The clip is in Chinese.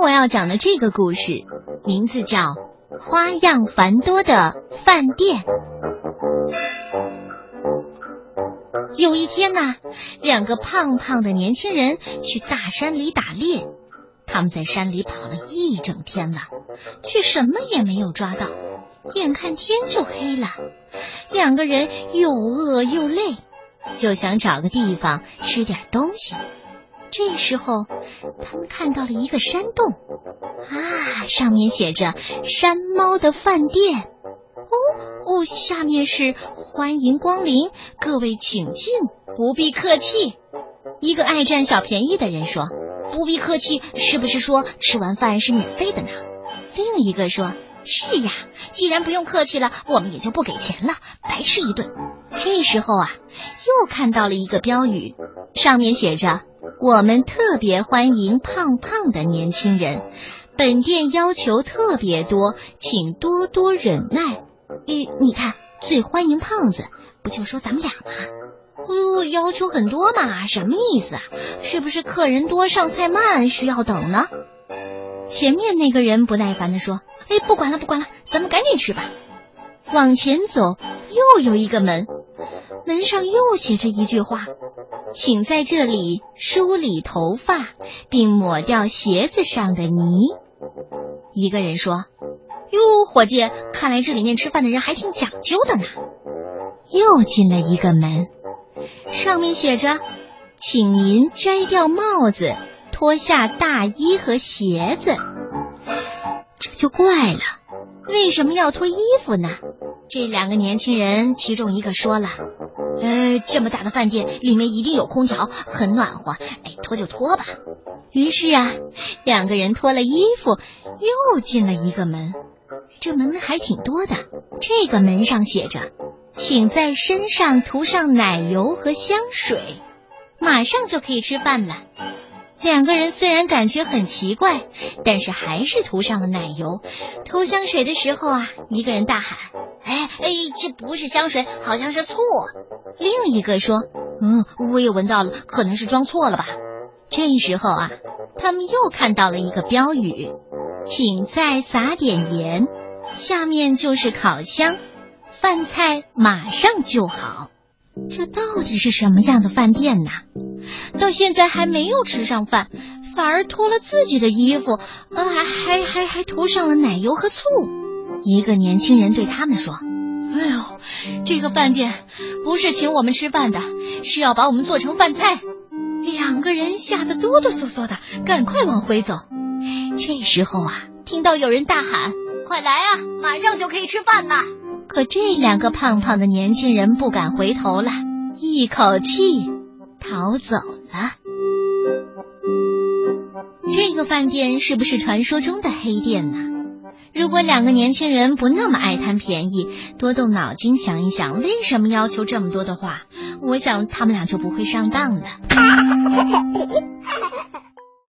我要讲的这个故事，名字叫《花样繁多的饭店》。有一天呢，两个胖胖的年轻人去大山里打猎，他们在山里跑了一整天了，却什么也没有抓到。眼看天就黑了，两个人又饿又累，就想找个地方吃点东西。这时候，他们看到了一个山洞，啊，上面写着“山猫的饭店”。哦哦，下面是“欢迎光临，各位请进，不必客气”。一个爱占小便宜的人说：“不必客气，是不是说吃完饭是免费的呢？”另一个说：“是呀，既然不用客气了，我们也就不给钱了，白吃一顿。”这时候啊，又看到了一个标语，上面写着。我们特别欢迎胖胖的年轻人，本店要求特别多，请多多忍耐。你你看，最欢迎胖子，不就说咱们俩吗？哦，要求很多嘛，什么意思啊？是不是客人多，上菜慢，需要等呢？前面那个人不耐烦的说：“哎，不管了，不管了，咱们赶紧去吧。”往前走，又有一个门。门上又写着一句话：“请在这里梳理头发，并抹掉鞋子上的泥。”一个人说：“哟，伙计，看来这里面吃饭的人还挺讲究的呢。”又进了一个门，上面写着：“请您摘掉帽子，脱下大衣和鞋子。”这就怪了，为什么要脱衣服呢？这两个年轻人，其中一个说了：“这么大的饭店，里面一定有空调，很暖和。哎，脱就脱吧。”于是啊，两个人脱了衣服，又进了一个门。这门还挺多的。这个门上写着：“请在身上涂上奶油和香水，马上就可以吃饭了。”两个人虽然感觉很奇怪，但是还是涂上了奶油。涂香水的时候啊，一个人大喊。哎哎，这不是香水，好像是醋。另一个说：“嗯，我也闻到了，可能是装错了吧。”这时候啊，他们又看到了一个标语：“请再撒点盐。”下面就是烤箱，饭菜马上就好。这到底是什么样的饭店呢？到现在还没有吃上饭，反而脱了自己的衣服，呃，还还还还涂上了奶油和醋。一个年轻人对他们说：“哎呦，这个饭店不是请我们吃饭的，是要把我们做成饭菜。”两个人吓得哆哆嗦嗦的，赶快往回走。这时候啊，听到有人大喊：“快来啊，马上就可以吃饭了！”可这两个胖胖的年轻人不敢回头了，一口气逃走。个饭店是不是传说中的黑店呢？如果两个年轻人不那么爱贪便宜，多动脑筋想一想，为什么要求这么多的话，我想他们俩就不会上当了。